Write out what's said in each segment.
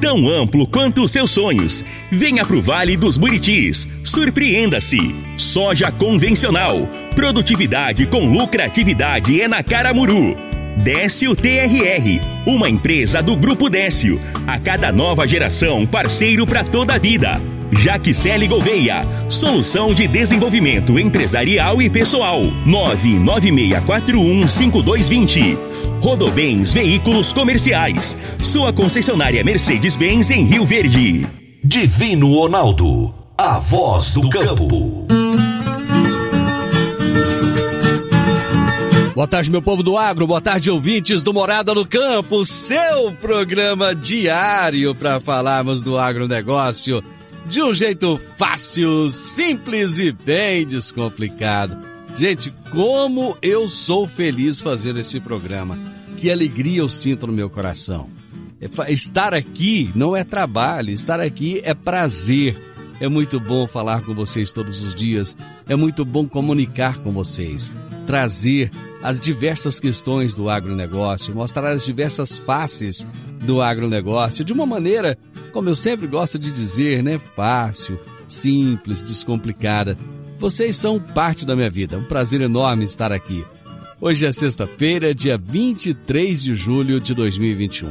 tão amplo quanto os seus sonhos. Venha pro Vale dos Buritis. Surpreenda-se. Soja convencional. Produtividade com lucratividade é na Caramuru. Décio TRR, uma empresa do Grupo Décio. A cada nova geração, parceiro para toda a vida. Jaxele Gouveia, solução de desenvolvimento empresarial e pessoal. 996415220. Rodobens Veículos Comerciais. Sua concessionária Mercedes-Benz em Rio Verde. Divino Ronaldo. A voz do campo. Boa tarde, meu povo do agro. Boa tarde, ouvintes do Morada no Campo. Seu programa diário para falarmos do agronegócio de um jeito fácil, simples e bem descomplicado. Gente, como eu sou feliz fazendo esse programa. Que alegria eu sinto no meu coração. Estar aqui não é trabalho, estar aqui é prazer. É muito bom falar com vocês todos os dias. É muito bom comunicar com vocês, trazer as diversas questões do agronegócio, mostrar as diversas faces do agronegócio de uma maneira, como eu sempre gosto de dizer, né, fácil, simples, descomplicada. Vocês são parte da minha vida. Um prazer enorme estar aqui. Hoje é sexta-feira, dia 23 de julho de 2021.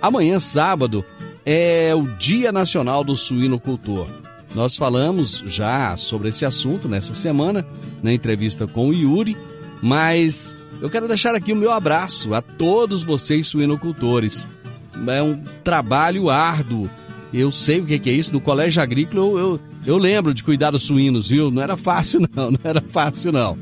Amanhã, sábado, é o Dia Nacional do Suinocultor. Nós falamos já sobre esse assunto nessa semana, na entrevista com o Yuri, mas eu quero deixar aqui o meu abraço a todos vocês suinocultores. É um trabalho árduo. Eu sei o que é isso. No colégio agrícola eu, eu, eu lembro de cuidar dos suínos, viu? Não era fácil, não. Não era fácil, não.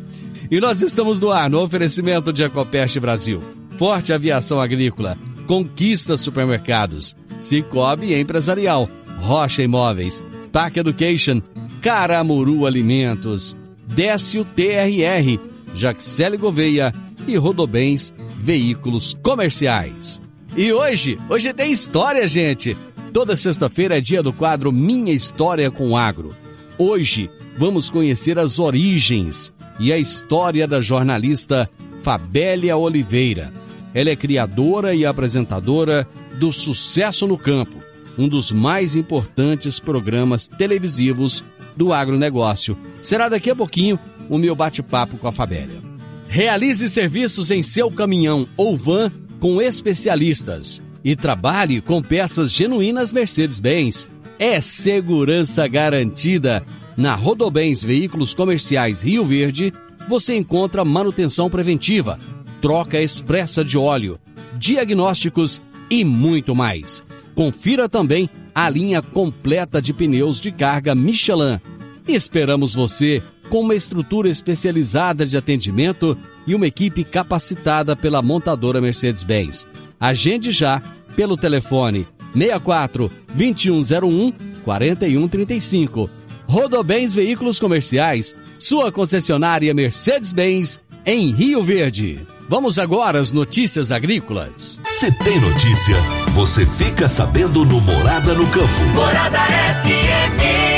E nós estamos no ar no oferecimento de Ecopest Brasil. Forte Aviação Agrícola. Conquista Supermercados. Cicobi Empresarial. Rocha Imóveis. TAC Education. Caramuru Alimentos. Décio TRR. Jaxele Gouveia e Rodobens Veículos Comerciais. E hoje, hoje tem história, gente. Toda sexta-feira é dia do quadro Minha História com Agro. Hoje vamos conhecer as origens e a história da jornalista Fabélia Oliveira. Ela é criadora e apresentadora do Sucesso no Campo, um dos mais importantes programas televisivos do agronegócio. Será daqui a pouquinho o meu bate-papo com a Fabélia. Realize serviços em seu caminhão ou van com especialistas e trabalhe com peças genuínas Mercedes-Benz. É segurança garantida. Na Rodobens Veículos Comerciais Rio Verde, você encontra manutenção preventiva, troca expressa de óleo, diagnósticos e muito mais. Confira também a linha completa de pneus de carga Michelin. Esperamos você com uma estrutura especializada de atendimento e uma equipe capacitada pela montadora Mercedes-Benz. Agende já pelo telefone 64 2101 4135. Rodobens Veículos Comerciais, sua concessionária Mercedes-Benz em Rio Verde. Vamos agora às notícias agrícolas. Se tem notícia, você fica sabendo no Morada no Campo. Morada FM.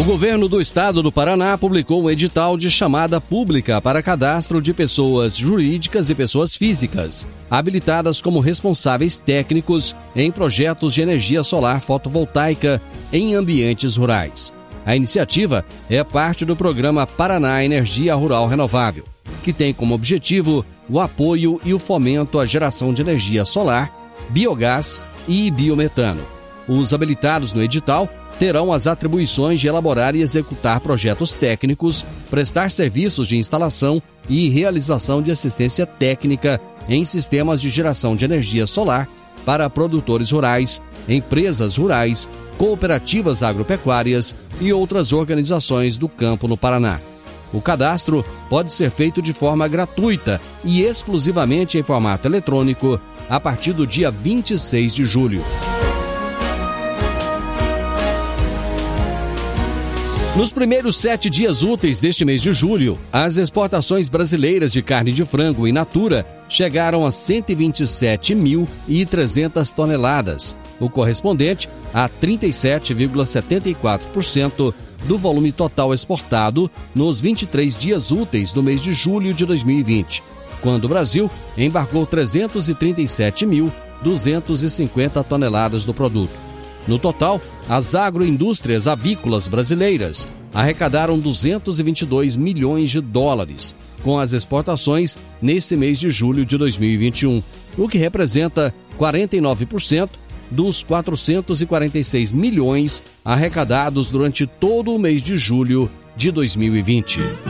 O governo do estado do Paraná publicou um edital de chamada pública para cadastro de pessoas jurídicas e pessoas físicas, habilitadas como responsáveis técnicos em projetos de energia solar fotovoltaica em ambientes rurais. A iniciativa é parte do programa Paraná Energia Rural Renovável, que tem como objetivo o apoio e o fomento à geração de energia solar biogás e biometano. Os habilitados no edital terão as atribuições de elaborar e executar projetos técnicos, prestar serviços de instalação e realização de assistência técnica em sistemas de geração de energia solar para produtores rurais, empresas rurais, cooperativas agropecuárias e outras organizações do campo no Paraná. O cadastro pode ser feito de forma gratuita e exclusivamente em formato eletrônico a partir do dia 26 de julho. Nos primeiros sete dias úteis deste mês de julho, as exportações brasileiras de carne de frango in natura chegaram a 127.300 toneladas, o correspondente a 37,74% do volume total exportado nos 23 dias úteis do mês de julho de 2020, quando o Brasil embarcou 337.250 toneladas do produto. No total, as agroindústrias avícolas brasileiras arrecadaram 222 milhões de dólares com as exportações nesse mês de julho de 2021, o que representa 49% dos 446 milhões arrecadados durante todo o mês de julho de 2020.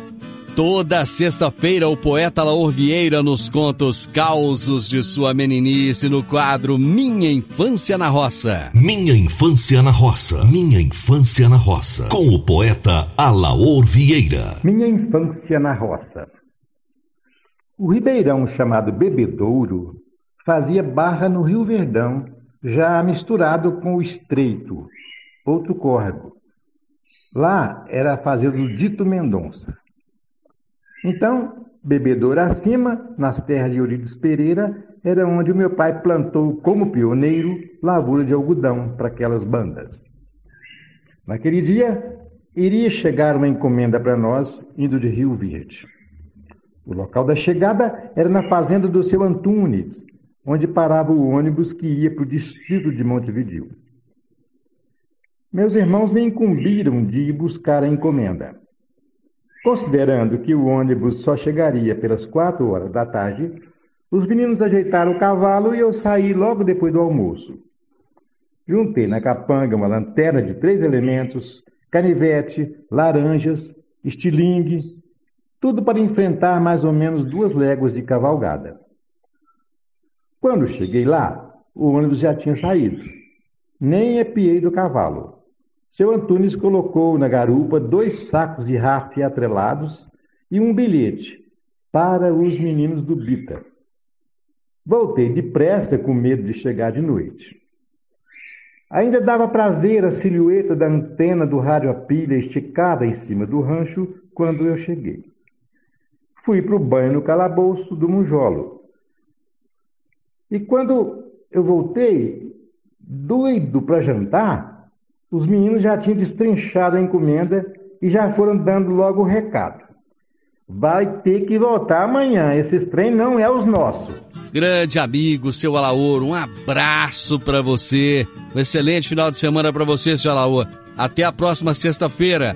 Toda sexta-feira, o poeta Laor Vieira nos conta os causos de sua meninice no quadro Minha Infância na Roça. Minha Infância na Roça. Minha Infância na Roça. Com o poeta Alaor Vieira. Minha Infância na Roça. O ribeirão chamado Bebedouro fazia barra no Rio Verdão, já misturado com o Estreito, outro córrego. Lá era a fazenda do Dito Mendonça. Então, bebedouro acima, nas terras de Eurides Pereira, era onde o meu pai plantou como pioneiro lavoura de algodão para aquelas bandas. Naquele dia, iria chegar uma encomenda para nós, indo de Rio Verde. O local da chegada era na fazenda do seu Antunes, onde parava o ônibus que ia para o distrito de Montevideo. Meus irmãos me incumbiram de ir buscar a encomenda. Considerando que o ônibus só chegaria pelas quatro horas da tarde, os meninos ajeitaram o cavalo e eu saí logo depois do almoço. Juntei na capanga uma lanterna de três elementos, canivete, laranjas, estilingue, tudo para enfrentar mais ou menos duas léguas de cavalgada. Quando cheguei lá, o ônibus já tinha saído. Nem epiei do cavalo. Seu Antunes colocou na garupa dois sacos de rafia atrelados e um bilhete para os meninos do Bita. Voltei depressa com medo de chegar de noite. Ainda dava para ver a silhueta da antena do rádio a pilha esticada em cima do rancho quando eu cheguei. Fui para o banho no calabouço do Munjolo. E quando eu voltei, doido para jantar, os meninos já tinham destrinchado a encomenda e já foram dando logo o recado. Vai ter que voltar amanhã, esses trem não é os nossos. Grande amigo, seu Alaor, um abraço para você. Um excelente final de semana para você, seu Alaor. Até a próxima sexta-feira.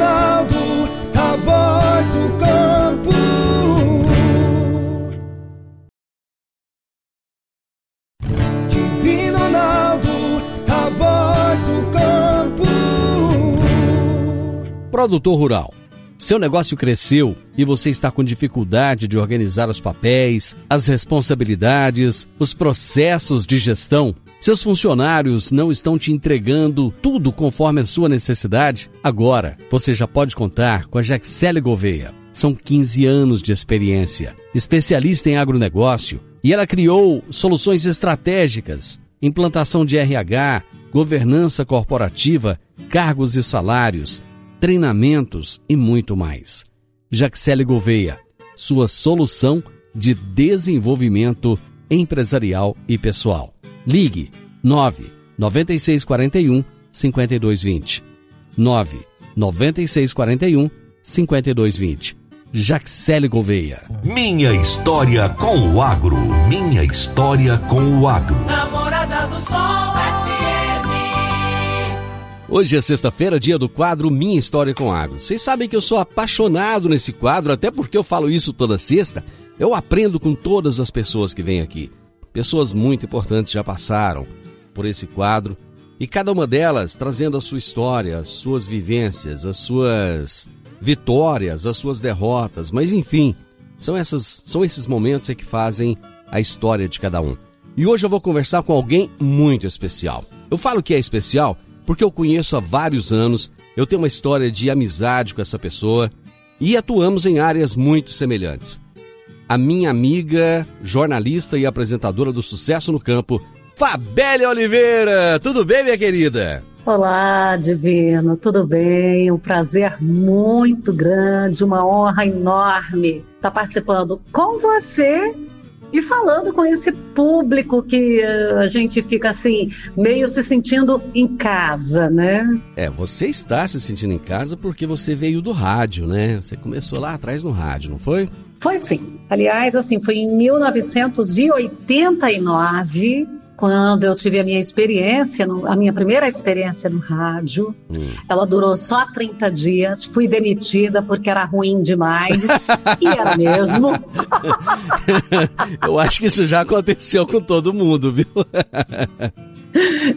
Ronaldo, a voz do campo. Divino Ronaldo, a voz do campo. Produtor rural, Seu negócio cresceu e você está com dificuldade de organizar os papéis, as responsabilidades, os processos de gestão? Seus funcionários não estão te entregando tudo conforme a sua necessidade? Agora, você já pode contar com a Jaxele Gouveia. São 15 anos de experiência, especialista em agronegócio, e ela criou soluções estratégicas, implantação de RH, governança corporativa, cargos e salários, treinamentos e muito mais. Jaxele Gouveia, sua solução de desenvolvimento empresarial e pessoal. Ligue 9 9641 5220. 9 9641 5220. Jaxele Gouveia. Minha história com o agro. Minha história com o agro. Namorada do Sol FM. Hoje é sexta-feira, dia do quadro Minha História com Agro. Vocês sabem que eu sou apaixonado nesse quadro, até porque eu falo isso toda sexta. Eu aprendo com todas as pessoas que vêm aqui. Pessoas muito importantes já passaram por esse quadro e cada uma delas trazendo a sua história, as suas vivências, as suas vitórias, as suas derrotas, mas enfim, são, essas, são esses momentos que fazem a história de cada um. E hoje eu vou conversar com alguém muito especial. Eu falo que é especial porque eu conheço há vários anos, eu tenho uma história de amizade com essa pessoa e atuamos em áreas muito semelhantes. A minha amiga, jornalista e apresentadora do Sucesso no Campo, Fabélia Oliveira. Tudo bem, minha querida? Olá, Divino, tudo bem? Um prazer muito grande, uma honra enorme estar participando com você e falando com esse público que eh, a gente fica assim, meio se sentindo em casa, né? É, você está se sentindo em casa porque você veio do rádio, né? Você começou lá atrás no rádio, não foi? Foi sim. Aliás, assim, foi em 1989 quando eu tive a minha experiência, a minha primeira experiência no rádio. Hum. Ela durou só 30 dias, fui demitida porque era ruim demais. e era mesmo. eu acho que isso já aconteceu com todo mundo, viu?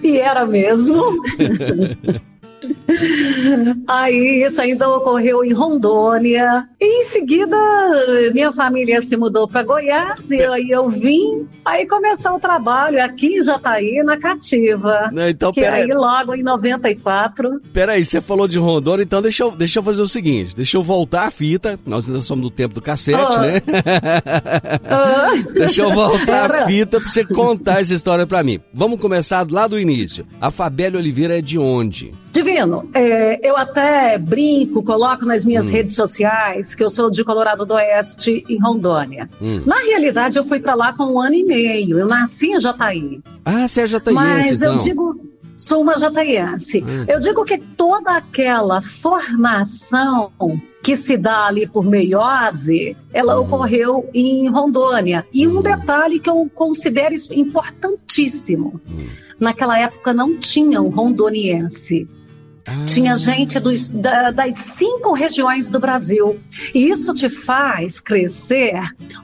e era mesmo. Aí isso ainda ocorreu em Rondônia. E em seguida, minha família se mudou para Goiás e aí eu vim. Aí começou o trabalho aqui em Jataí, na Cativa. Não, então, que pera... aí logo em 94. Peraí, você falou de Rondônia, então deixa eu, deixa eu fazer o seguinte: deixa eu voltar a fita. Nós ainda somos do tempo do cassete, oh. né? Oh. deixa eu voltar a fita pra você contar essa história pra mim. Vamos começar lá do início. A Fabélia Oliveira é de onde? Divino, é, eu até brinco, coloco nas minhas hum. redes sociais que eu sou de Colorado do Oeste, em Rondônia. Hum. Na realidade, eu fui para lá com um ano e meio. Eu nasci em Jataí. Ah, você é jataiense, Mas então. eu digo, sou uma jataiense. Hum. Eu digo que toda aquela formação que se dá ali por meiose, ela uhum. ocorreu em Rondônia. E um uhum. detalhe que eu considero importantíssimo: uhum. naquela época não tinha um rondoniense. Tinha gente dos, da, das cinco regiões do Brasil. E isso te faz crescer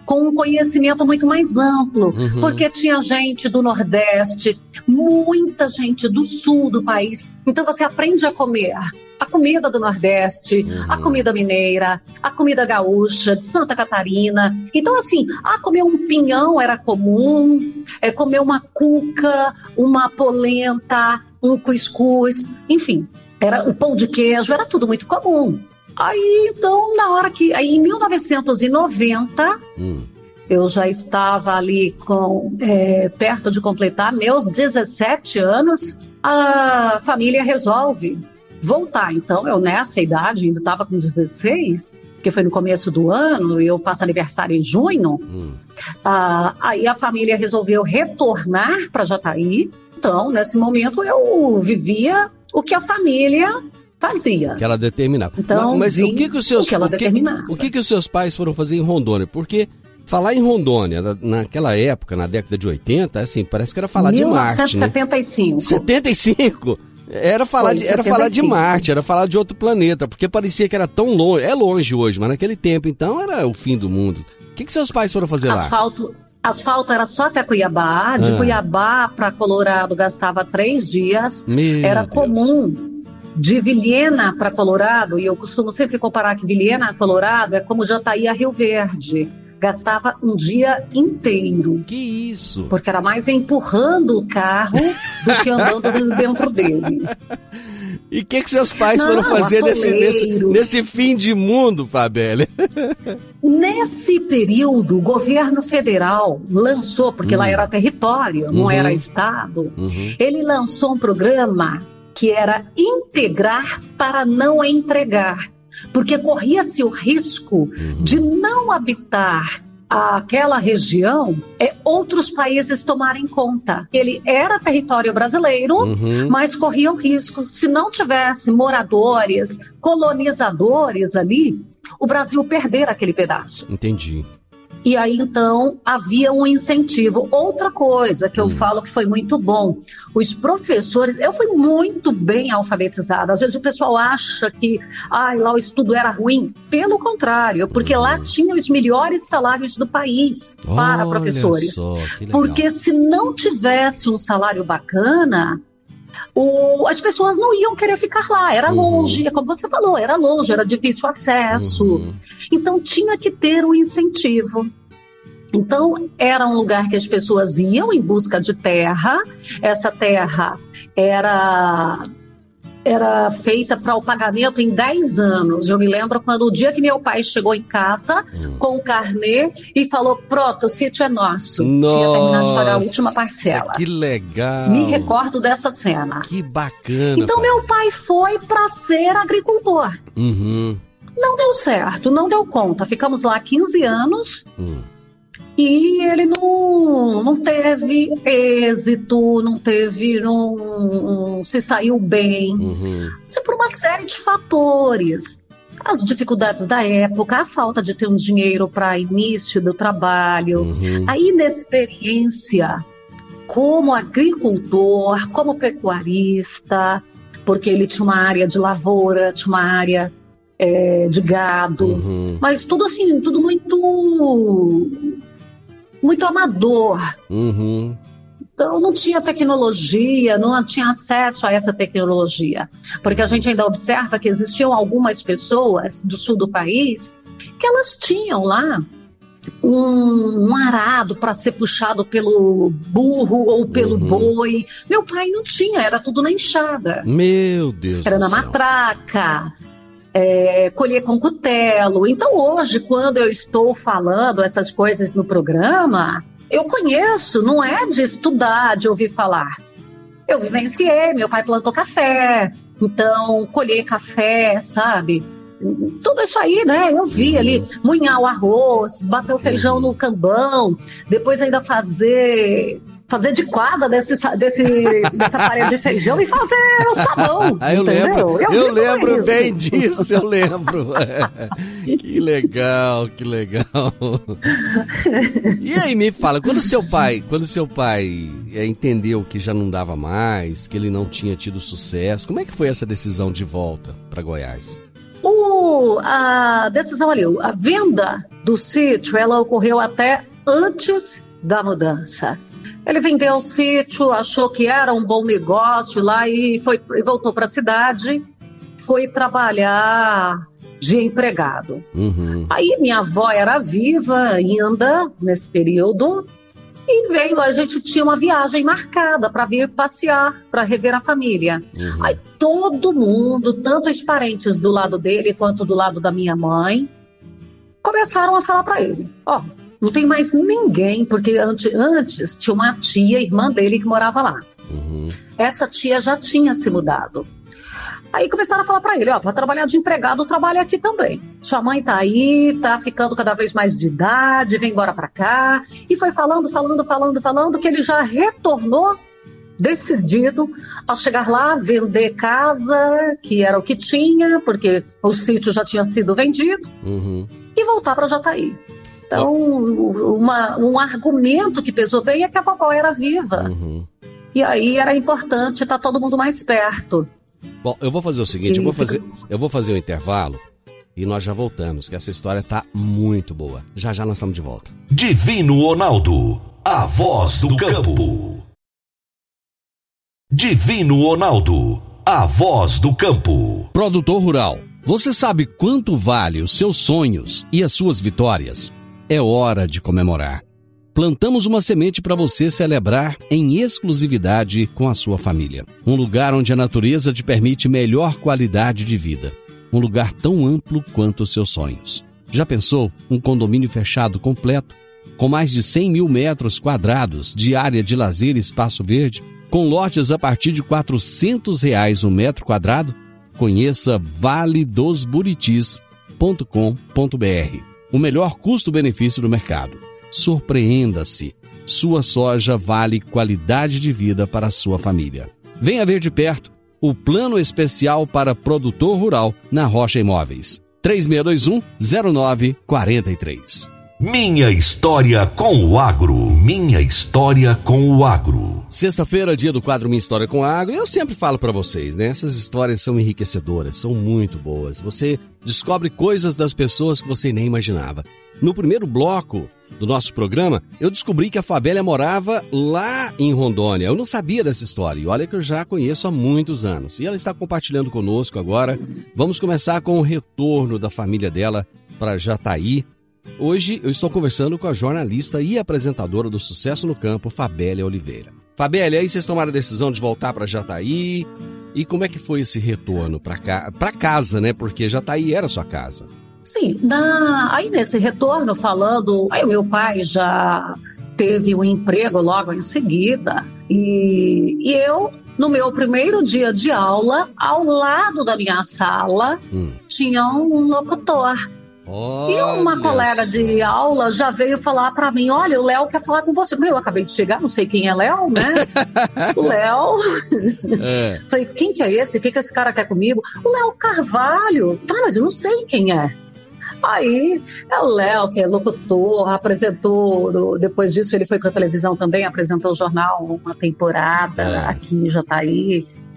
com um conhecimento muito mais amplo, uhum. porque tinha gente do Nordeste, muita gente do Sul do país. Então você aprende a comer a comida do Nordeste, uhum. a comida mineira, a comida gaúcha de Santa Catarina. Então, assim, ah, comer um pinhão era comum, é, comer uma cuca, uma polenta, um cuscuz, enfim era o pão de queijo, era tudo muito comum. Aí, então, na hora que. Aí, em 1990, hum. eu já estava ali com é, perto de completar meus 17 anos. A família resolve voltar. Então, eu nessa idade, ainda estava com 16, que foi no começo do ano, e eu faço aniversário em junho. Hum. Ah, aí a família resolveu retornar para Jataí. Então, nesse momento, eu vivia o que a família fazia. Que ela determinava. Então, mas, mas o que que os seus o que ela o que, determinava. O que que os seus pais foram fazer em Rondônia? Porque falar em Rondônia naquela época, na década de 80, assim, parece que era falar 1975. de Marte, né? 75. Era falar, de, era falar de Marte, era falar de outro planeta, porque parecia que era tão longe. É longe hoje, mas naquele tempo, então, era o fim do mundo. O que, que seus pais foram fazer Asfalto, lá? Asfalto era só até Cuiabá. De ah. Cuiabá para Colorado gastava três dias. Meu era Deus. comum de Vilhena para Colorado, e eu costumo sempre comparar que Vilhena a Colorado é como Jataí a Rio Verde. Gastava um dia inteiro. Que isso? Porque era mais empurrando o carro do que andando dentro dele. E o que, que seus pais Não, foram fazer nesse, nesse, nesse fim de mundo, Fabelle? Nesse período, o governo federal lançou, porque lá era território, não Uhum. era estado, Uhum. ele lançou um programa que era integrar para não entregar, porque corria-se o risco de não habitar aquela região, é, outros países tomarem conta. Ele era território brasileiro, Uhum. mas corria o risco, se não tivesse moradores, colonizadores ali, o Brasil perder aquele pedaço. Entendi. E aí então havia um incentivo. Outra coisa que eu falo que foi muito bom, os professores, eu fui muito bem alfabetizada. Às vezes o pessoal acha que ai, lá o estudo era ruim. Pelo contrário, porque lá tinha os melhores salários do país para Olha professores. só. Porque se não tivesse um salário bacana, o- as pessoas não iam querer ficar lá. Era Uhum. longe, é como você falou, era longe, era difícil acesso. Uhum. Então tinha que ter um incentivo. Então era um lugar que as pessoas iam em busca de terra. Essa terra era era feita para o pagamento em 10 anos. Eu me lembro quando o dia que meu pai chegou em casa Hum. com o carnê e falou: "Pronto, o sítio é nosso". Tinha terminado de pagar a última parcela. Que legal. Me recordo dessa cena. Que bacana. Então meu pai foi para ser agricultor. Uhum. Não deu certo, não deu conta. Ficamos lá 15 anos Hum. E ele não, não teve êxito, não teve, não, se saiu bem. Uhum. Isso por uma série de fatores. As dificuldades da época, a falta de ter um dinheiro para início do trabalho, Uhum. a inexperiência como agricultor, como pecuarista, porque ele tinha uma área de lavoura, tinha uma área eh, de gado, Uhum. mas tudo assim, tudo muito muito amador. Uhum. Então não tinha tecnologia, não tinha acesso a essa tecnologia, porque a gente ainda observa que existiam algumas pessoas do sul do país que elas tinham lá um, um arado para ser puxado pelo burro ou pelo Uhum. boi. Meu pai não tinha, era tudo na enxada. Meu Deus Era na céu. matraca, é, colher com cutelo. Então, hoje, quando eu estou falando essas coisas no programa, eu conheço, não é de estudar, de ouvir falar. Eu vivenciei, meu pai plantou café, então colher café, sabe? Tudo isso aí, né? Eu vi ali, munhar o arroz, bater o feijão no cambão, depois ainda fazer fazer de quadra desse, desse, dessa parede de feijão e fazer o sabão. Ah, eu entendeu? lembro, eu, tudo lembro isso. bem disso, eu lembro. que legal, que legal. E aí, me fala, quando seu pai, quando seu pai é, entendeu que já não dava mais, que ele não tinha tido sucesso, como é que foi essa decisão de volta para Goiás? O- a decisão ali, a venda do sítio, ela ocorreu até antes da mudança. Ele vendeu o sítio, achou que era um bom negócio lá e foi e voltou para a cidade, foi trabalhar de empregado. Uhum. Aí minha avó era viva ainda nesse período e veio, a gente tinha uma viagem marcada para vir passear, para rever a família. Uhum. Aí todo mundo, tanto os parentes do lado dele quanto do lado da minha mãe, começaram a falar para ele: Ó, não tem mais ninguém, porque antes, antes tinha uma tia, irmã dele, que morava lá. Uhum. Essa tia já tinha se mudado. Aí começaram a falar para ele, ó, para trabalhar de empregado, trabalha aqui também. Sua mãe tá aí, tá ficando cada vez mais de idade, vem embora para cá. E foi falando, falando, falando, falando que ele já retornou decidido ao chegar lá vender casa, que era o que tinha, porque o sítio já tinha sido vendido, Uhum. e voltar para Jataí. Então, uma- um argumento que pesou bem é que a vovó era viva. Uhum. E aí era importante estar todo mundo mais perto. Bom, eu vou fazer o seguinte, eu vou fazer, eu vou fazer o intervalo e nós já voltamos, que essa história tá muito boa. Já já nós estamos de volta. Divino Ronaldo, a voz do campo. Divino Ronaldo, a voz do campo. Produtor rural, você sabe quanto vale os seus sonhos e as suas vitórias? É hora de comemorar. Plantamos uma semente para você celebrar em exclusividade com a sua família. Um lugar onde a natureza te permite melhor qualidade de vida. Um lugar tão amplo quanto os seus sonhos. Já pensou um condomínio fechado completo, com mais de 100 mil metros quadrados de área de lazer e espaço verde, com lotes a partir de 400 reais o um metro quadrado? Conheça valedosburitis.com.br. O melhor custo-benefício do mercado. Surpreenda-se. Sua soja vale qualidade de vida para a sua família. Venha ver de perto o plano especial para produtor rural na Rocha Imóveis. 3621-0943. Minha história com o agro. Minha história com o agro. Sexta-feira, dia do quadro Minha História com o Agro. Eu sempre falo para vocês, né? Essas histórias são enriquecedoras, são muito boas. Você descobre coisas das pessoas que você nem imaginava. No primeiro bloco do nosso programa, eu descobri que a Fabélia morava lá em Rondônia. Eu não sabia dessa história e olha que eu já conheço há muitos anos. E ela está compartilhando conosco agora. Vamos começar com o retorno da família dela para Jataí. Hoje eu estou conversando com a jornalista e apresentadora do Sucesso no Campo, Fabélia Oliveira. Fabélia, aí vocês tomaram a decisão de voltar para Jataí. E como é que foi esse retorno para ca... casa, né? Porque Jataí era sua casa. Sim, na, aí nesse retorno falando, aí o meu pai já teve um emprego logo em seguida e, e eu no meu primeiro dia de aula, ao lado da minha sala, hum. tinha um locutor. Olha e uma colega de aula já veio falar para mim: Olha, o Léo quer falar com você. Meu, eu acabei de chegar, não sei quem é Léo, né? o Léo. É. Falei: Quem que é esse? O que, que esse cara quer comigo? O Léo Carvalho. Tá, mas eu não sei quem é. Aí é o Léo, que é locutor, apresentou. Depois disso, ele foi para televisão também, apresentou o jornal uma temporada é. aqui em Jataí. É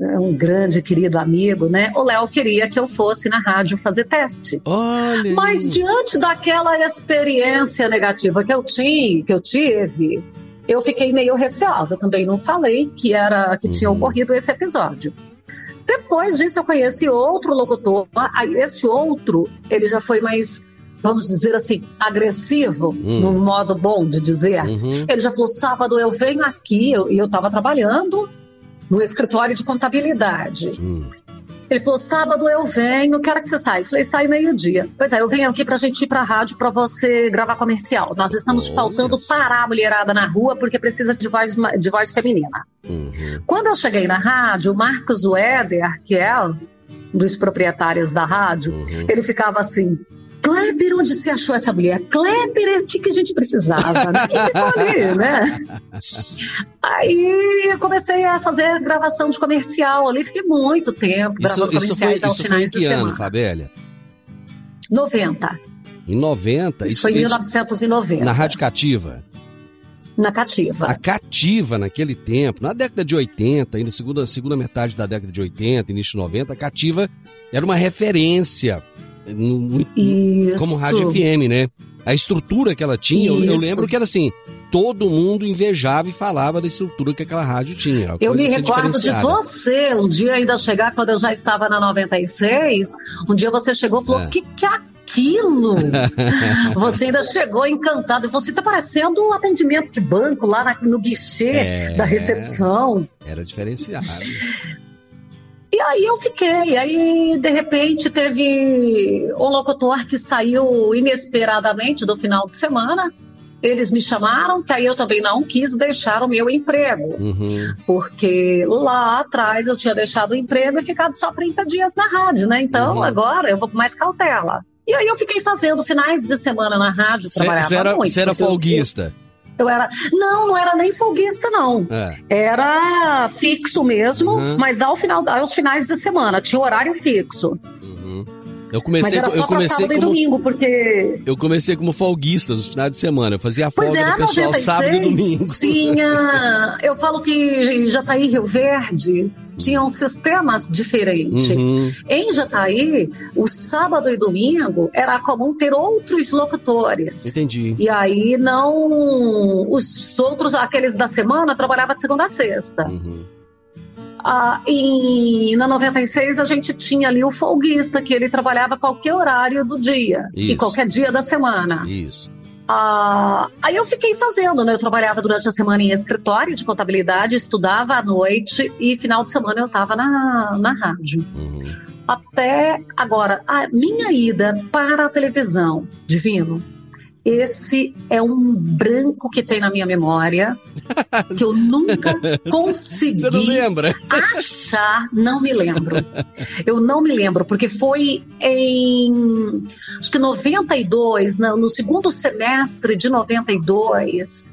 um grande querido amigo, né? O Léo queria que eu fosse na rádio fazer teste. Olha. Mas diante daquela experiência negativa que eu tinha, que eu tive, eu fiquei meio receosa. Também não falei que era que tinha uhum. ocorrido esse episódio. Depois disso, eu conheci outro locutor. Esse outro, ele já foi mais, vamos dizer assim, agressivo, hum. num modo bom de dizer. Uhum. Ele já falou: sábado eu venho aqui, e eu estava trabalhando no escritório de contabilidade. Hum. Ele falou: sábado eu venho, quero que você saia. Eu falei: sai meio-dia. Pois é, eu venho aqui pra gente ir pra rádio pra você gravar comercial. Nós estamos faltando parar a mulherada na rua porque precisa de voz, de voz feminina. Uhum. Quando eu cheguei na rádio, o Marcos Weder, que é um dos proprietários da rádio, uhum. ele ficava assim: Kleber, onde você achou essa mulher? Kleber, é o que, que a gente precisava? Né? Que ficou ali, né? Aí eu comecei a fazer gravação de comercial ali, fiquei muito tempo gravando isso, comerciais isso foi, aos finais foi em que de ano, semana. Fabélia? 90. Em 90? Isso, isso foi em 1990. Na Rádio Cativa? Na Cativa. A Cativa, naquele tempo, na década de 80, ainda segunda, segunda metade da década de 80, início de 90, a Cativa era uma referência no, no, como rádio FM, né? A estrutura que ela tinha, eu, eu, lembro que era assim, todo mundo invejava e falava da estrutura que aquela rádio tinha. Eu me assim recordo de você, um dia ainda chegar, quando eu já estava na 96, um dia você chegou e falou, o é. que que é aquilo? você ainda chegou encantado, você está parecendo um atendimento de banco lá na, no guichê é, da recepção. Era diferenciado. E aí eu fiquei. Aí, de repente, teve um locutor que saiu inesperadamente do final de semana. Eles me chamaram, que aí eu também não quis deixar o meu emprego. Uhum. Porque lá atrás eu tinha deixado o emprego e ficado só 30 dias na rádio, né? Então uhum. agora eu vou com mais cautela. E aí eu fiquei fazendo finais de semana na rádio, trabalhava cê era, muito. Você era folguista? Eu, eu era. Não, não era nem folguista, não. É. Era fixo mesmo, uhum. mas ao final, aos finais de semana, tinha horário fixo. Uhum. Eu comecei, Mas era só eu comecei sábado como, e domingo, porque... Eu comecei como folguista nos finais de semana. Eu fazia folga é, do pessoal 96, sábado e domingo. Tinha... Eu falo que Jataí Rio Verde tinham sistemas diferentes. Uhum. Em Jataí, o sábado e domingo era comum ter outros locutores. Entendi. E aí não... Os outros, aqueles da semana, trabalhava de segunda a sexta. Uhum. Ah, em, na 96 a gente tinha ali o folguista, que ele trabalhava qualquer horário do dia Isso. e qualquer dia da semana. Isso. Ah, aí eu fiquei fazendo, né? Eu trabalhava durante a semana em escritório de contabilidade, estudava à noite e final de semana eu estava na, na rádio. Uhum. Até agora, a minha ida para a televisão, Divino, esse é um branco que tem na minha memória, que eu nunca consegui Você não lembra? achar, não me lembro. Eu não me lembro, porque foi em acho que 92, no, no segundo semestre de 92,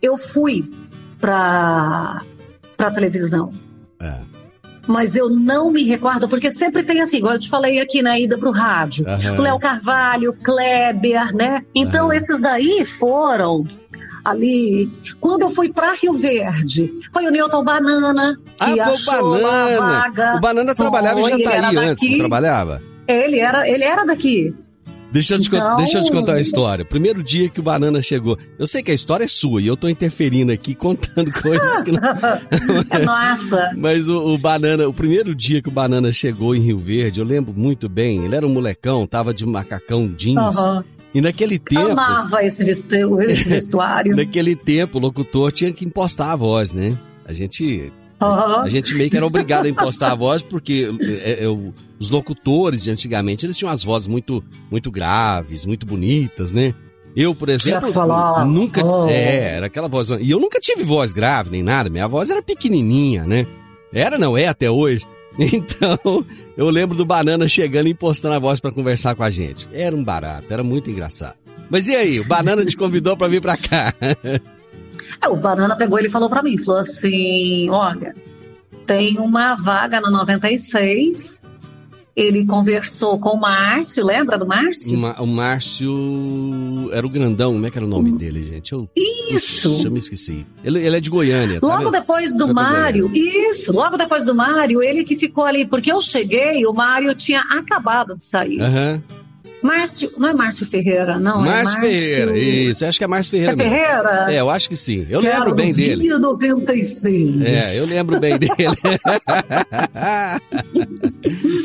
eu fui para para televisão. É. Mas eu não me recordo, porque sempre tem assim, igual eu te falei aqui na ida pro rádio. O Léo Carvalho, Kleber, né? Então Aham. esses daí foram ali. Quando eu fui para Rio Verde, foi o Newton Banana Ah, que o achou uma Banana. vaga. O Banana Foi, trabalhava em ele Jataí era antes, não trabalhava? Ele era, ele era daqui. Deixa eu, te, Então- deixa eu te contar uma história. Primeiro dia que o Banana chegou. Eu sei que a história é sua e eu tô interferindo aqui, contando coisas que não. Nossa. Mas o, o Banana, o primeiro dia que o Banana chegou em Rio Verde, eu lembro muito bem. Ele era um molecão, tava de macacão jeans. Aham. E naquele tempo. Amava esse, vestu- esse vestuário. Naquele tempo, o locutor tinha que impostar a voz, né? A gente Aham. A gente meio que era obrigado a impostar a voz, porque é, é, os locutores de antigamente, eles tinham as vozes muito, muito graves, muito bonitas, né? Eu, por exemplo, falar, nunca... oh. É, era aquela voz... E eu nunca tive voz grave nem nada, minha voz era pequenininha, né? Era, não é até hoje. Então, eu lembro do Banana chegando e impostando a voz pra conversar com a gente. Era um barato, era muito engraçado. Mas e aí, o Banana te convidou pra vir pra cá? É, o Banana pegou ele e falou pra mim, falou assim, olha, tem uma vaga na 96. Ele conversou com o Márcio, lembra do Márcio? Ma- o Márcio era o grandão, como é que era o nome dele, gente? Eu, Isso. Puxa, eu me esqueci. Ele, ele é de Goiânia, tá Logo vendo? depois do pra Mário, isso, logo depois do Mário, ele que ficou ali, porque eu cheguei, o Mário tinha acabado de sair. Aham. Márcio, não é Márcio Ferreira, não, Márcio é Márcio Ferreira, isso, acho que é Márcio Ferreira. É mesmo. Ferreira? É, eu acho que sim. Eu Que lembro bem dele. Via 96. É, eu lembro bem dele.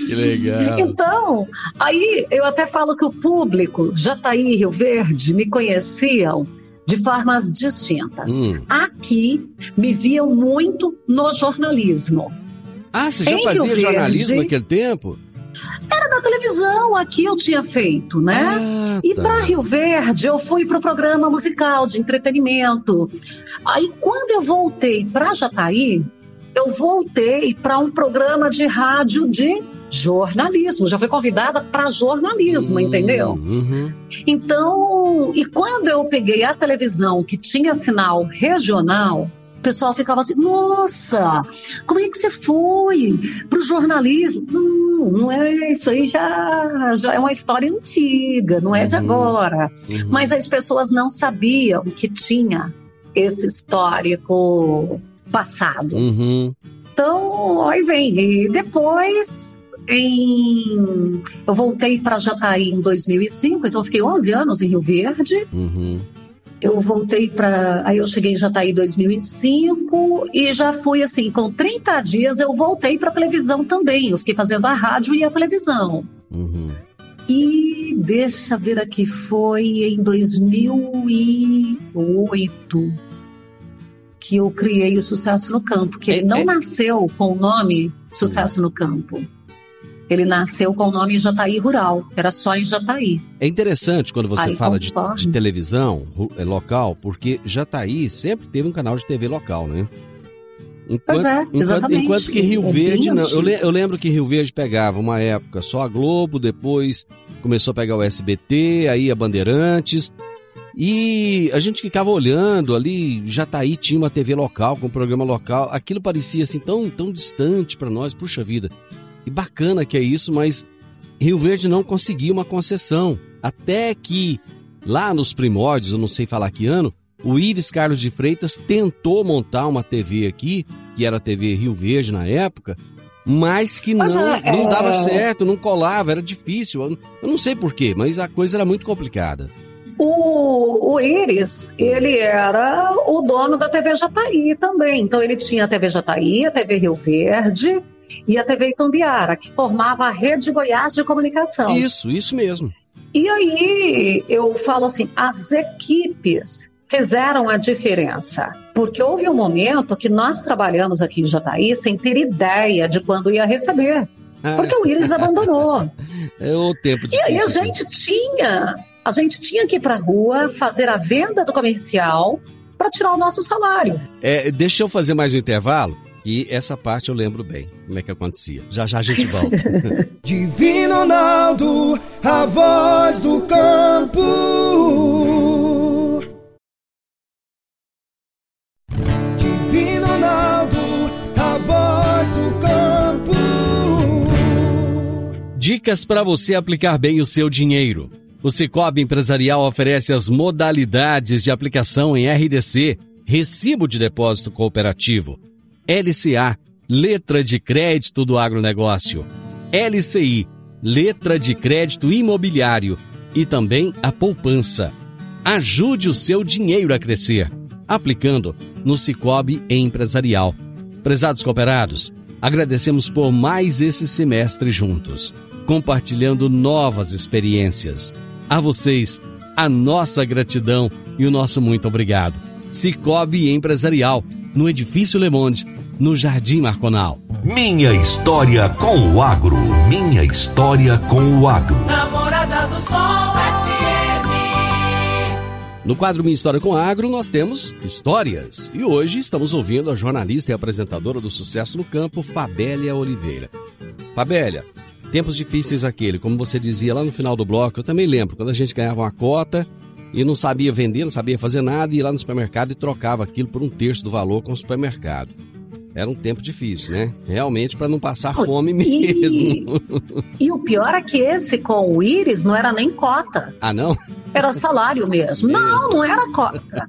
que legal. Então, aí eu até falo que o público, Jataí e Rio Verde, me conheciam de formas distintas. Hum. Aqui me viam muito no jornalismo. Ah, você já Em fazia Rio jornalismo Verde. naquele tempo? Era na televisão, aqui eu tinha feito, né? Ah, E tá. para Rio Verde, eu fui para o programa musical de entretenimento. Aí, quando eu voltei para Jataí, eu voltei para um programa de rádio de jornalismo. Já fui convidada para jornalismo, Hum, entendeu? uhum. Então, e quando eu peguei a televisão que tinha sinal regional, o pessoal ficava assim: nossa, como é que você foi pro jornalismo? Não, não é isso aí, já, já é uma história antiga, não é de Uhum. agora. Uhum. Mas as pessoas não sabiam que tinha esse histórico passado. Uhum. Então, aí vem. E depois, em... eu voltei para Jataí em 2005, então eu fiquei 11 anos em Rio Verde. Uhum. Eu voltei para. Aí eu cheguei em Jataí em 2005 e já fui assim, com 30 dias eu voltei para televisão também. Eu fiquei fazendo a rádio e a televisão. Uhum. E deixa ver aqui, foi em 2008 que eu criei o Sucesso no Campo, que ele É- não é- nasceu com o nome Sucesso no Campo. Ele nasceu com o nome Jataí Rural, era só em Jataí. É interessante quando você Aí, fala de, conforme. de televisão é, local, porque Jataí sempre teve um canal de TV local, né? Enquanto, Pois é, enquanto- exatamente. Enquanto que Rio É Verde, não. Eu, eu lembro que Rio Verde pegava uma época só a Globo, depois começou a pegar o SBT, aí a Bandeirantes. E a gente ficava olhando ali, Jataí tinha uma TV local, com um programa local. Aquilo parecia assim tão, tão distante para nós, puxa vida. E bacana que é isso, mas Rio Verde não conseguia uma concessão. Até que, lá nos primórdios, eu não sei falar que ano, o Iris Carlos de Freitas tentou montar uma TV aqui, que era a TV Rio Verde na época, mas que não, Mas é- não dava é- certo, não colava, era difícil. Eu, eu não sei porquê, mas a coisa era muito complicada. O, o Iris, ele era o dono da TV Jataí também. Então ele tinha a TV Jataí, a TV Rio Verde e a TV Itumbiara, que formava a Rede Goiás de Comunicação. Isso, isso mesmo. E aí eu falo assim, as equipes fizeram a diferença. Porque houve um momento que nós trabalhamos aqui em Jataí sem ter ideia de quando ia receber. Ah. Porque o Iris abandonou. É o tempo de E aí a gente tinha, a gente tinha que ir para a rua fazer a venda do comercial para tirar o nosso salário. É, deixa eu fazer mais um intervalo. E essa parte eu lembro bem, como é que acontecia. Já já a gente volta. Divino Ronaldo, a voz do campo. Divino Ronaldo, a voz do campo. Dicas para você aplicar bem o seu dinheiro. O Cicobi Empresarial oferece as modalidades de aplicação em RDC, Recibo de Depósito Cooperativo, LCA, Letra de Crédito do Agronegócio, LCI, Letra de Crédito Imobiliário e também a poupança. Ajude o seu dinheiro a crescer, aplicando no Cicobi Empresarial. Prezados cooperados, agradecemos por mais esse semestre juntos, compartilhando novas experiências. A vocês, a nossa gratidão e o nosso muito obrigado. Cicobi Empresarial, no Edifício Le Monde, no Jardim Marconal. Minha história com o agro. Minha história com o agro. Namorada do Sol FM. No quadro Minha História com Agro, nós temos histórias. E hoje estamos ouvindo a jornalista e apresentadora do Sucesso no Campo, Fabélia Oliveira. Fabélia, tempos difíceis aquele, como você dizia lá no final do bloco, eu também lembro, quando a gente ganhava uma cota e não sabia vender, não sabia fazer nada, ia lá no supermercado e trocava aquilo por um terço do valor com o supermercado. Era um tempo difícil, né? Realmente para não passar fome mesmo. E o pior é que esse com o Iris não era nem cota. ah, não? Era salário mesmo. Não, não era cota.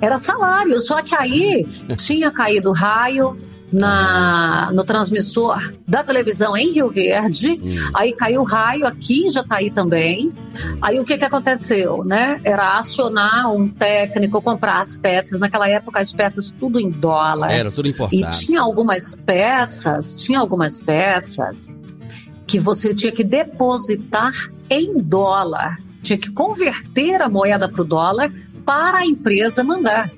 Era salário. Só que aí tinha caído raio na, no transmissor da televisão em Rio Verde. Aí caiu raio aqui em Jataí também. Aí o que, que aconteceu, né? Era acionar um técnico, comprar as peças. Naquela época as peças tudo em dólar. Era tudo E importado. tinha algumas peças, tinha algumas peças que você tinha que depositar em dólar. Tinha que converter a moeda para o dólar para a empresa mandar.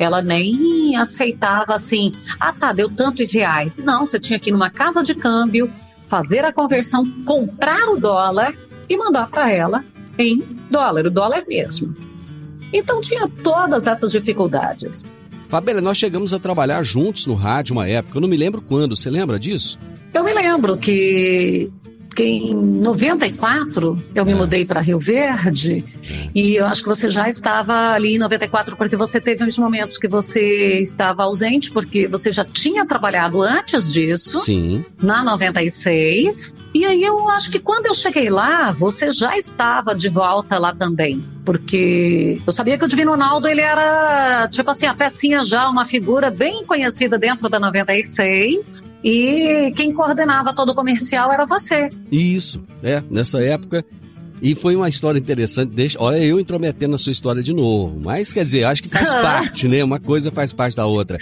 Ela nem aceitava assim, ah tá, deu tantos reais. Não, você tinha que ir numa casa de câmbio, fazer a conversão, comprar o dólar e mandar para ela em dólar, o dólar mesmo. Então tinha todas essas dificuldades. Fabélia, nós chegamos a trabalhar juntos no rádio uma época, eu não me lembro quando, você lembra disso? Eu me lembro que, que em 94 eu me mudei para Rio Verde e eu acho que você já estava ali em 94 porque você teve uns momentos que você estava ausente porque você já tinha trabalhado antes disso Sim. na 96 e aí eu acho que quando eu cheguei lá você já estava de volta lá também porque eu sabia que o Divino Ronaldo ele era tipo assim a pecinha já uma figura bem conhecida dentro da 96 e quem coordenava todo o comercial era você Isso, é, nessa época. E foi uma história interessante. Deixa, olha, eu intrometendo na sua história de novo. Mas, quer dizer, acho que faz parte, né? Uma coisa faz parte da outra.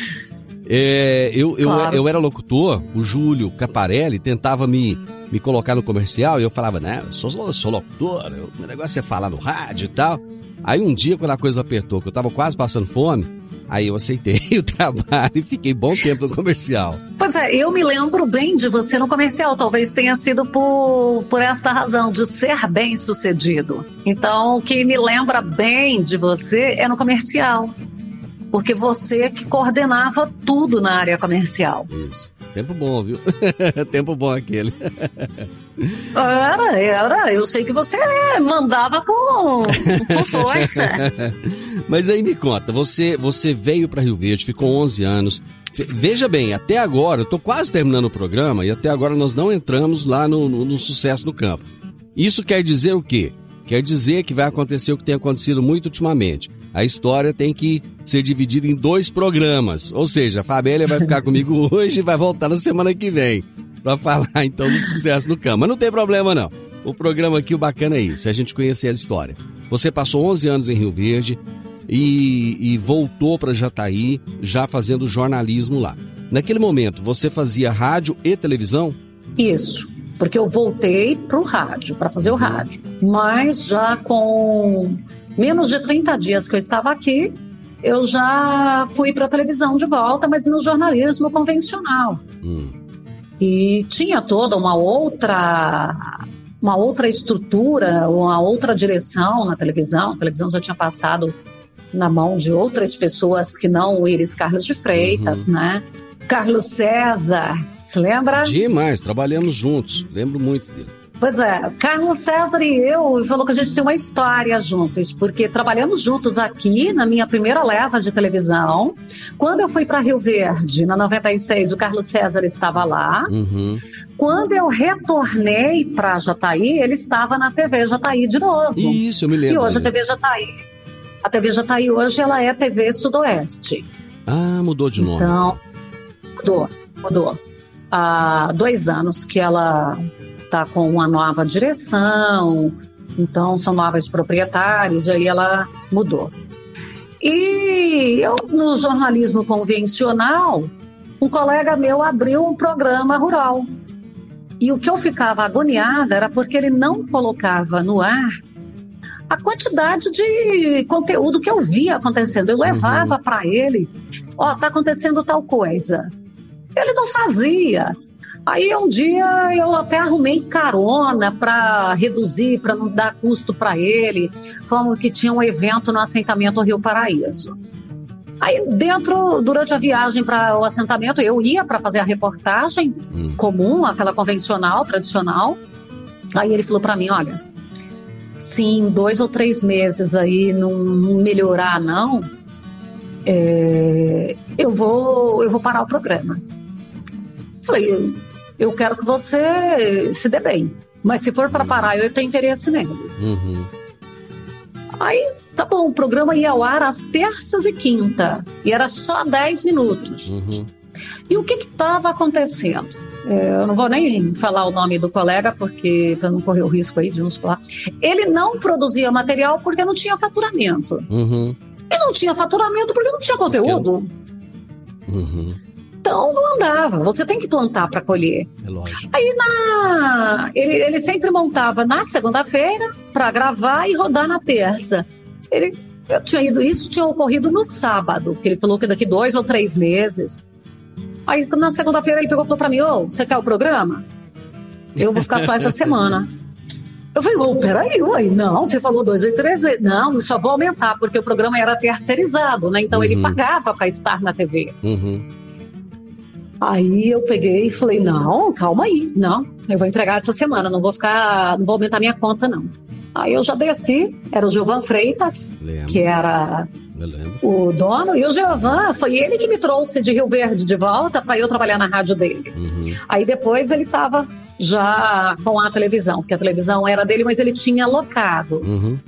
É, eu, eu, Claro. eu era locutor, o Júlio Caparelli tentava me, me colocar no comercial e eu falava, né, eu sou, eu sou locutor, eu- o negócio é falar no rádio e tal. Aí um dia, quando a coisa apertou, que eu tava quase passando fome, aí eu aceitei o trabalho e fiquei bom tempo no comercial. Pois é, eu me lembro bem de você no comercial. Talvez tenha sido por, por esta razão, de ser bem sucedido. Então, o que me lembra bem de você é no comercial. Porque você que coordenava tudo na área comercial. Isso. Tempo bom, viu? tempo bom aquele. Era, era. Eu sei que você mandava com, com força. Mas aí me conta, você você veio para Rio Verde, ficou 11 anos. Veja bem, até agora, eu tô quase terminando o programa e até agora nós não entramos lá no, no- no sucesso no campo. Isso quer dizer o quê? Quer dizer que vai acontecer o que tem acontecido muito ultimamente. A história tem que ser dividida em dois programas. Ou seja, a Fabélia vai ficar comigo hoje e vai voltar na semana que vem. Pra falar então do sucesso no campo. Mas não tem problema não. O programa aqui, o bacana é isso, é a gente conhecer a história. Você passou 11 anos em Rio Verde e, e voltou para Jataí, já fazendo jornalismo lá. Naquele momento, você fazia rádio e televisão? Isso, porque eu voltei para o rádio, para fazer o rádio. Mas já com menos de 30 dias que eu estava aqui, eu já fui para a televisão de volta, mas no jornalismo convencional. Hum. E tinha toda uma outra uma outra estrutura, uma outra direção na televisão. A televisão já tinha passado na mão de outras pessoas que não o Iris Carlos de Freitas, uhum. né? Carlos César, se lembra? Demais, trabalhamos juntos, lembro muito dele. Pois é, Carlos César e eu falou que a gente tem uma história juntos, porque trabalhamos juntos aqui na minha primeira leva de televisão. Quando eu fui para Rio Verde, na 96, o Carlos César estava lá. Uhum. Quando eu retornei para Jataí, ele estava na TV Jataí de novo. Isso, eu me lembro. E hoje a TV Jataí, a TV Jataí hoje ela é TV Sudoeste. Ah, mudou de nome. Então, mudou, mudou. Há dois anos que ela está com uma nova direção, então são novos proprietários, e aí ela mudou. E eu, no jornalismo convencional, um colega meu abriu um programa rural. E o que eu ficava agoniada era porque ele não colocava no ar a quantidade de conteúdo que eu via acontecendo. Eu levava uhum. para ele, ó, oh, tá acontecendo tal coisa. Ele não fazia. Aí um dia eu até arrumei carona para reduzir, para não dar custo para ele. Falamos que tinha um evento no assentamento Rio Paraíso. Aí dentro, durante a viagem para o assentamento, eu ia para fazer a reportagem hum. comum, aquela convencional, tradicional. Aí ele falou para mim, olha, se em dois ou três meses aí não melhorar não, é, eu vou eu vou parar o programa. Falei, eu quero que você se dê bem. Mas se for para parar, eu tenho interesse nele. Uhum. Aí, tá bom, o programa ia ao ar às terças e quinta. E era só 10 minutos. Uhum. E o que estava acontecendo? É, eu não vou nem falar o nome do colega, porque para não correr o risco aí de nos falar. Ele não produzia material porque não tinha faturamento. Uhum. E não tinha faturamento porque não tinha conteúdo. Uhum. Então não andava. Você tem que plantar para colher. É lógico. Aí na... ele, ele sempre montava na segunda-feira para gravar e rodar na terça. Ele, eu tinha ido, isso tinha ocorrido no sábado, que ele falou que daqui dois ou três meses. Aí na segunda-feira ele pegou e falou para mim: Ô, você quer o programa? Eu vou ficar só essa semana. Eu falei, oh, peraí, uai, não, você falou dois ou três vezes. Não, só vou aumentar, porque o programa era terceirizado, né? Então uhum. ele pagava para estar na TV. Uhum. Aí eu peguei e falei: não, calma aí, não, eu vou entregar essa semana, não vou ficar, não vou aumentar minha conta, não. Aí eu já desci, era o Gilvan Freitas, Lembro. que era o dono, e o Gilvan foi ele que me trouxe de Rio Verde de volta para eu trabalhar na rádio dele. Uhum. Aí depois ele estava já com a televisão, porque a televisão era dele, mas ele tinha locado. Uhum.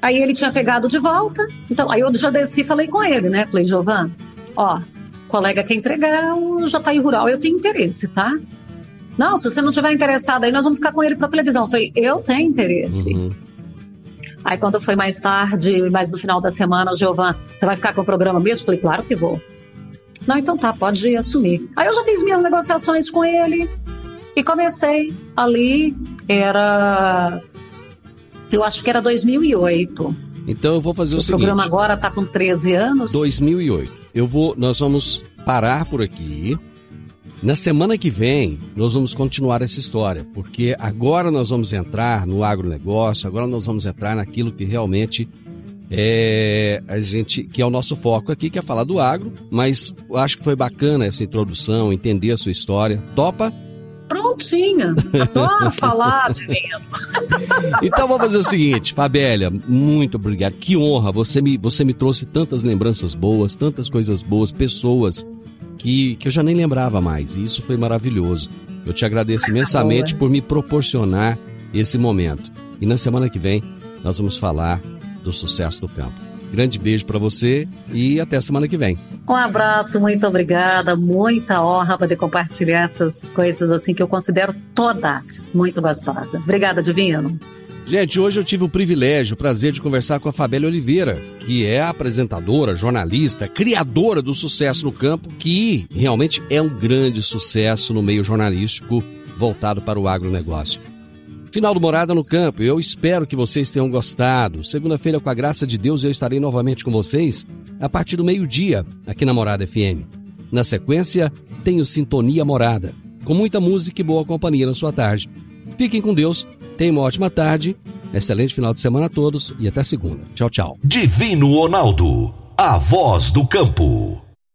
Aí ele tinha pegado de volta, então aí eu já desci e falei com ele, né? Falei, Gilvan, ó, colega quer entregar o Jataí Rural, eu tenho interesse, tá? Não, se você não tiver interessado aí, nós vamos ficar com ele pra televisão. Eu falei, eu tenho interesse. Uhum. Aí quando foi mais tarde, mais no final da semana, o Giovan, você vai ficar com o programa mesmo? Eu falei, claro que vou. Não, então tá, pode assumir. Aí eu já fiz minhas negociações com ele e comecei ali, era. Eu acho que era 2008. Então eu vou fazer o, o seguinte. O programa agora está com 13 anos. 2008. Eu vou, nós vamos parar por aqui. Na semana que vem, nós vamos continuar essa história, porque agora nós vamos entrar no agronegócio, agora nós vamos entrar naquilo que realmente é a gente que é o nosso foco aqui, que é falar do agro, mas acho que foi bacana essa introdução, entender a sua história. Topa? Prontinha. Adoro falar de vento. então vamos fazer o seguinte, Fabélia, muito obrigado. Que honra, você me, você me trouxe tantas lembranças boas, tantas coisas boas, pessoas que, que eu já nem lembrava mais. E isso foi maravilhoso. Eu te agradeço Coisa imensamente boa. por me proporcionar esse momento. E na semana que vem nós vamos falar do sucesso do campo. Grande beijo para você e até semana que vem. Um abraço, muito obrigada. Muita honra poder compartilhar essas coisas assim que eu considero todas muito gostosas. Obrigada, Divino. Gente, hoje eu tive o privilégio, o prazer de conversar com a Fabélia Oliveira, que é apresentadora, jornalista, criadora do sucesso no campo, que realmente é um grande sucesso no meio jornalístico voltado para o agronegócio. Final do Morada no Campo, eu espero que vocês tenham gostado. Segunda-feira, com a graça de Deus, eu estarei novamente com vocês a partir do meio-dia, aqui na Morada FM. Na sequência, tenho Sintonia Morada, com muita música e boa companhia na sua tarde. Fiquem com Deus, tenham uma ótima tarde, excelente final de semana a todos e até segunda. Tchau, tchau. Divino Ronaldo, a voz do campo.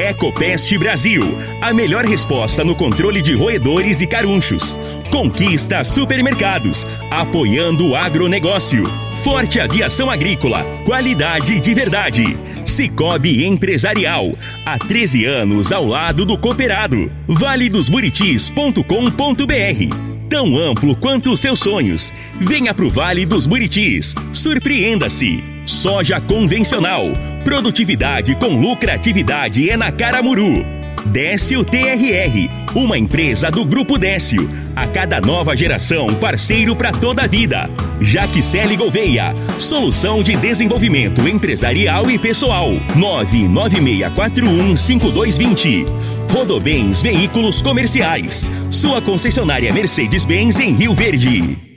Ecopest Brasil, a melhor resposta no controle de roedores e carunchos. Conquista supermercados, apoiando o agronegócio. Forte Aviação Agrícola, qualidade de verdade. Cicobi Empresarial, há 13 anos ao lado do cooperado. valedosburitis.com.br tão amplo quanto os seus sonhos. Venha pro Vale dos Buritis. Surpreenda-se. Soja convencional. Produtividade com lucratividade é na Caramuru. Décio TRR, uma empresa do Grupo Décio. A cada nova geração, parceiro para toda a vida. Jaquicele Gouveia, solução de desenvolvimento empresarial e pessoal. 996415220. Rodobens Veículos Comerciais, sua concessionária Mercedes-Benz em Rio Verde.